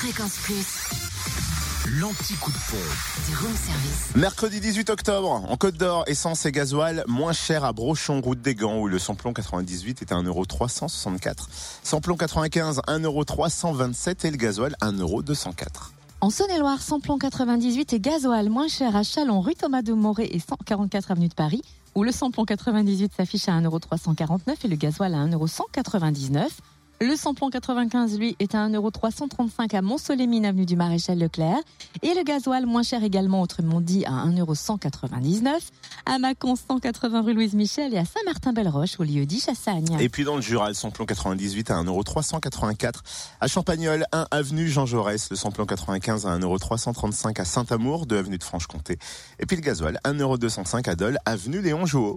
Fréquence Plus. L'anti-coup de pompe. Du room service. Mercredi 18 octobre, en Côte d'Or, essence et gasoil moins cher à Brochon, route des Gants, où le samplon 98 est à 1,364€. Samplon 95, 1,327€ et le gasoil 1,204€. En Saône-et-Loire, samplon 98 et gasoil moins cher à Chalon, rue Thomas de Moret et 144 avenue de Paris, où le samplon 98 s'affiche à 1,349€ et le gasoil à 1,199€. Le samplon 95, lui, est à 1,335€ à Mont-Soleil-Mine, avenue du Maréchal Leclerc. Et le gasoil moins cher également, autrement dit, à 1,199€. À Mâcon, 180 rue Louise Michel et à Saint-Martin-Belle-Roche, au lieu dit Chassagne. Et puis dans le Jura, le samplon 98 à 1,384€. À Champagnol, 1 avenue Jean Jaurès, le samplon 95 à 1,335€ à Saint-Amour, 2 avenue de Franche-Comté. Et puis le gasoil, 1,205€ à Dole, avenue Léon Jouot.